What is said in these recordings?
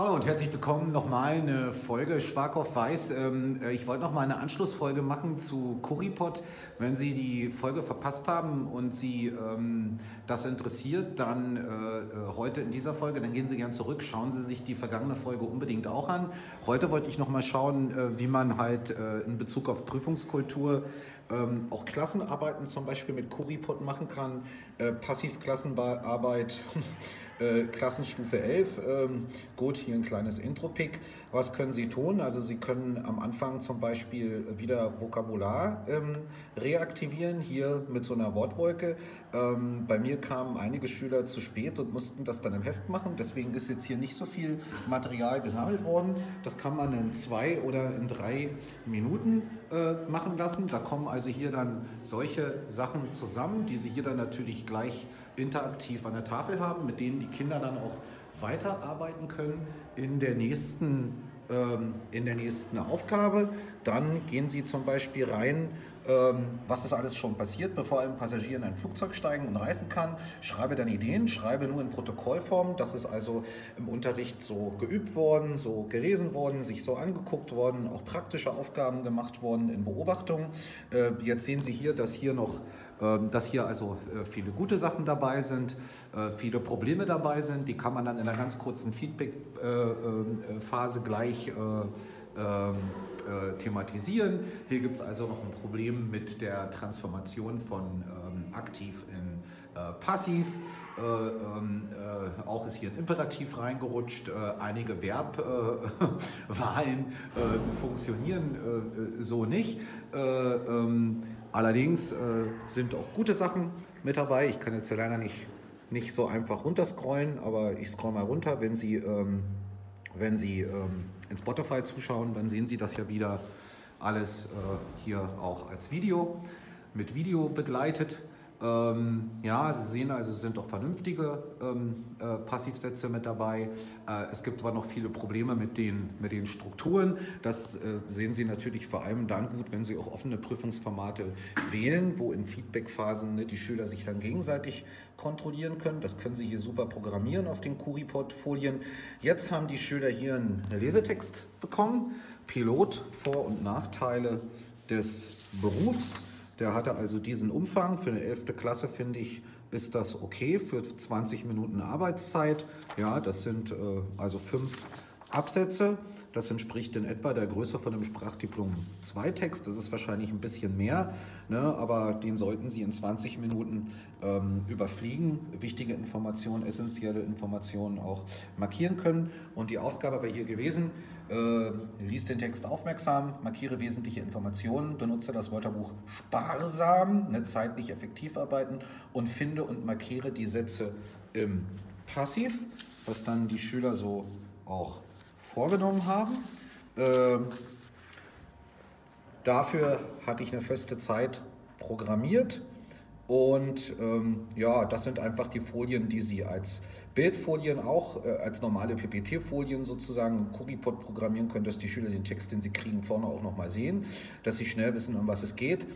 Hallo und herzlich willkommen nochmal eine Folge Schwark auf Weiß. Ähm, äh, ich wollte noch mal eine Anschlussfolge machen zu Kuripod. Wenn Sie die Folge verpasst haben und Sie ähm, das interessiert, dann äh, äh, heute in dieser Folge, dann gehen Sie gern zurück, schauen Sie sich die vergangene Folge unbedingt auch an. Heute wollte ich noch mal schauen, wie man halt in Bezug auf Prüfungskultur ähm, auch Klassenarbeiten zum Beispiel mit Kuripod machen kann, Passivklassenarbeit, äh, Klassenstufe 11. Ähm, gut, hier ein kleines Intro-Pick. Was können Sie tun? Also Sie können am Anfang zum Beispiel wieder Vokabular ähm, reaktivieren, hier mit so einer Wortwolke. Ähm, bei mir kamen einige Schüler zu spät und mussten das dann im Heft machen. Deswegen ist jetzt hier nicht so viel Material gesammelt worden. Das kann man in zwei oder in drei Minuten äh, machen lassen. Da kommen also hier dann solche Sachen zusammen, die Sie hier dann natürlich gleich interaktiv an der Tafel haben, mit denen die Kinder dann auch weiterarbeiten können in der nächsten, ähm, in der nächsten Aufgabe. Dann gehen Sie zum Beispiel rein ähm, was ist alles schon passiert, bevor ein Passagier in ein Flugzeug steigen und reisen kann. Schreibe dann Ideen, schreibe nur in Protokollform. Das ist also im Unterricht so geübt worden, so gelesen worden, sich so angeguckt worden, auch praktische Aufgaben gemacht worden in Beobachtung. Äh, jetzt sehen Sie hier, dass hier noch dass hier also äh, viele gute Sachen dabei sind, äh, viele Probleme dabei sind. Die kann man dann in einer ganz kurzen Feedback-Phase gleich ähm, äh, thematisieren. Hier gibt es also noch ein Problem mit der Transformation von ähm, aktiv in äh, passiv. Äh, ähm, äh, auch ist hier ein Imperativ reingerutscht. Äh, einige Verbwahlen funktionieren so nicht. Ähm, allerdings sind auch gute Sachen mit dabei. Ich kann jetzt leider nicht, nicht so einfach runterscrollen, aber ich scroll mal runter, wenn Sie, ähm, wenn Sie ähm, in Spotify zuschauen, dann sehen Sie das ja wieder alles äh, hier auch als Video, mit Video begleitet. Ähm, ja, Sie sehen also, es sind auch vernünftige ähm, äh, Passivsätze mit dabei. Äh, es gibt aber noch viele Probleme mit den, mit den Strukturen. Das äh, sehen Sie natürlich vor allem dann gut, wenn Sie auch offene Prüfungsformate wählen, wo in Feedbackphasen ne, die Schüler sich dann gegenseitig kontrollieren können. Das können Sie hier super programmieren auf den Curipod-Folien. Jetzt haben die Schüler hier einen Lesetext bekommen. Pilot, Vor- und Nachteile des Berufs. Der hatte also diesen Umfang. Für eine 11. Klasse finde ich, ist das okay für 20 Minuten Arbeitszeit. Ja, das sind äh, also fünf Absätze. Das entspricht in etwa der Größe von einem Sprachdiplom 2 Text. Das ist wahrscheinlich ein bisschen mehr, ne, aber den sollten Sie in 20 Minuten ähm, überfliegen. Wichtige Informationen, essentielle Informationen auch markieren können. Und die Aufgabe wäre hier gewesen, äh, lies den Text aufmerksam, markiere wesentliche Informationen, benutze das Wörterbuch sparsam, ne, zeitlich effektiv arbeiten und finde und markiere die Sätze im Passiv, was dann die Schüler so auch vorgenommen haben. Ähm, dafür hatte ich eine feste Zeit programmiert. Und ähm, ja, das sind einfach die Folien, die Sie als Bildfolien auch, äh, als normale PPT-Folien sozusagen Currypod programmieren können, dass die Schüler den Text, den sie kriegen, vorne auch nochmal sehen, dass sie schnell wissen, um was es geht.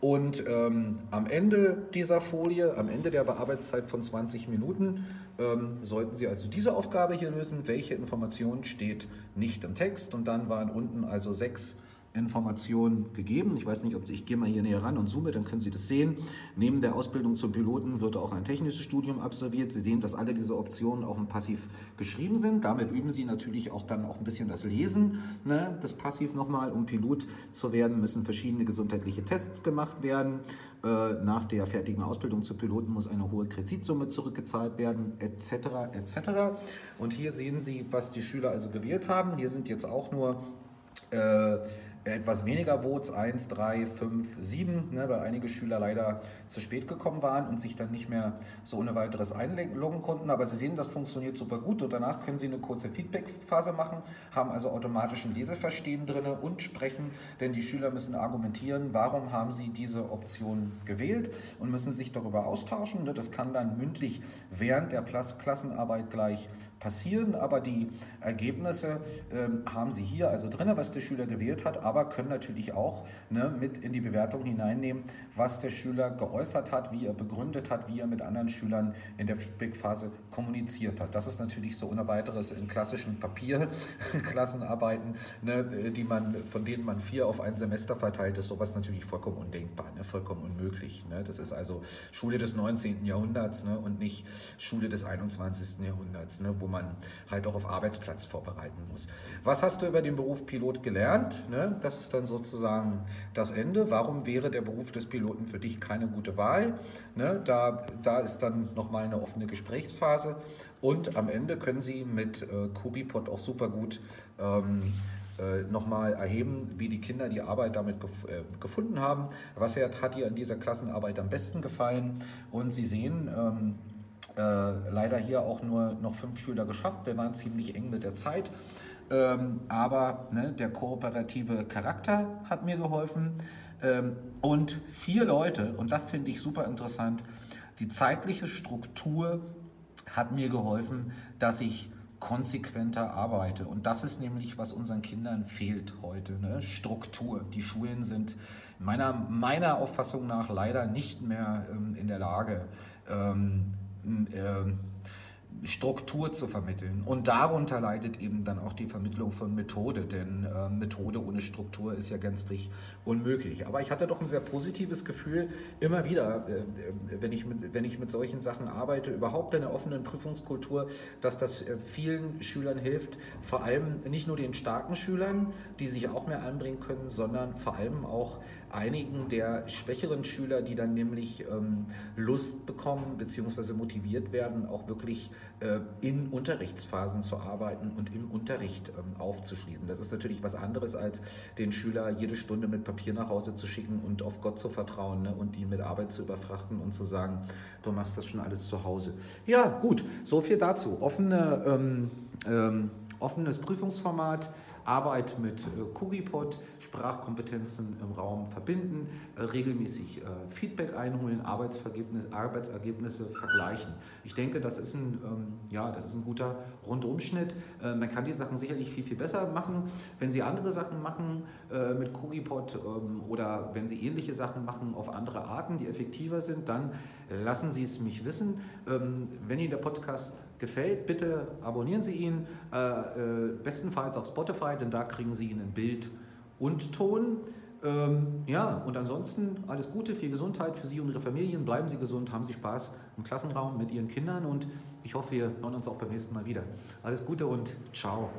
Und ähm, am Ende dieser Folie, am Ende der Bearbeitungszeit von 20 Minuten, ähm, sollten Sie also diese Aufgabe hier lösen. Welche Information steht nicht im Text? Und dann waren unten also sechs Informationen gegeben. Ich weiß nicht, ob ich gehe mal hier näher ran und zoome, dann können Sie das sehen. Neben der Ausbildung zum Piloten wird auch ein technisches Studium absolviert. Sie sehen, dass alle diese Optionen auch im Passiv geschrieben sind. Damit üben Sie natürlich auch dann auch ein bisschen das Lesen ne, des Passiv nochmal. Um Pilot zu werden, müssen verschiedene gesundheitliche Tests gemacht werden. Äh, nach der fertigen Ausbildung zum Piloten muss eine hohe Kreditsumme zurückgezahlt werden, etc. etc. Und hier sehen Sie, was die Schüler also gewählt haben. Hier sind jetzt auch nur äh, etwas weniger Votes, 1, 3, 5, 7, ne, weil einige Schüler leider zu spät gekommen waren und sich dann nicht mehr so ohne weiteres einloggen konnten. Aber Sie sehen, das funktioniert super gut und danach können Sie eine kurze Feedback-Phase machen, haben also automatisch ein Leseverstehen drin und sprechen, denn die Schüler müssen argumentieren, warum haben sie diese Option gewählt und müssen sich darüber austauschen. Ne. Das kann dann mündlich während der Klassenarbeit gleich passieren, aber die Ergebnisse äh, haben Sie hier also drin, was der Schüler gewählt hat, aber aber können natürlich auch ne, mit in die Bewertung hineinnehmen, was der Schüler geäußert hat, wie er begründet hat, wie er mit anderen Schülern in der Feedbackphase kommuniziert hat. Das ist natürlich so ohne weiteres in klassischen Papierklassenarbeiten, ne, die man, von denen man vier auf ein Semester verteilt, ist sowas natürlich vollkommen undenkbar, ne, vollkommen unmöglich. Ne. Das ist also Schule des 19. Jahrhunderts ne, und nicht Schule des 21. Jahrhunderts, ne, wo man halt auch auf Arbeitsplatz vorbereiten muss. Was hast du über den Beruf Pilot gelernt? Ne? Das ist dann sozusagen das Ende. Warum wäre der Beruf des Piloten für dich keine gute Wahl? Ne? Da, da ist dann nochmal eine offene Gesprächsphase. Und am Ende können Sie mit äh, Kuripod auch super gut ähm, äh, nochmal erheben, wie die Kinder die Arbeit damit gef äh, gefunden haben. Was hat, ihr an dieser Klassenarbeit am besten gefallen? Und Sie sehen, ähm, äh, leider hier auch nur noch fünf Schüler geschafft. Wir waren ziemlich eng mit der Zeit. Ähm, aber ne, der kooperative Charakter hat mir geholfen. Ähm, und vier Leute, und das finde ich super interessant, die zeitliche Struktur hat mir geholfen, dass ich konsequenter arbeite. Und das ist nämlich, was unseren Kindern fehlt heute. Ne? Struktur. Die Schulen sind meiner, meiner Auffassung nach leider nicht mehr ähm, in der Lage, ähm, äh, Struktur zu vermitteln. Und darunter leidet eben dann auch die Vermittlung von Methode, denn äh, Methode ohne Struktur ist ja gänzlich unmöglich. Aber ich hatte doch ein sehr positives Gefühl, immer wieder, äh, wenn, ich mit, wenn ich mit solchen Sachen arbeite, überhaupt in der offenen Prüfungskultur, dass das äh, vielen Schülern hilft, vor allem nicht nur den starken Schülern, die sich auch mehr anbringen können, sondern vor allem auch einigen der schwächeren Schüler, die dann nämlich ähm, Lust bekommen bzw. motiviert werden, auch wirklich äh, in Unterrichtsphasen zu arbeiten und im Unterricht ähm, aufzuschließen. Das ist natürlich was anderes, als den Schüler jede Stunde mit Papier nach Hause zu schicken und auf Gott zu vertrauen ne, und ihn mit Arbeit zu überfrachten und zu sagen, du machst das schon alles zu Hause. Ja, gut, so viel dazu. Offene, ähm, ähm, offenes Prüfungsformat. Arbeit mit äh, Kuripod, Sprachkompetenzen im Raum verbinden, äh, regelmäßig äh, Feedback einholen, Arbeitsergebnisse, Arbeitsergebnisse vergleichen. Ich denke, das ist ein, ähm, ja, das ist ein guter Rundumschnitt. Man kann die Sachen sicherlich viel, viel besser machen. Wenn Sie andere Sachen machen mit Kuripod ähm, oder wenn Sie ähnliche Sachen machen auf andere Arten, die effektiver sind, dann lassen Sie es mich wissen. Ähm, wenn Ihnen der Podcast gefällt, bitte abonnieren Sie ihn, äh, äh, bestenfalls auf Spotify, denn da kriegen Sie ihn in Bild und Ton. Ähm, ja, und ansonsten alles Gute, viel Gesundheit für Sie und Ihre Familien. Bleiben Sie gesund, haben Sie Spaß im Klassenraum mit Ihren Kindern und ich hoffe, wir hören uns auch beim nächsten Mal wieder. Alles Gute und ciao.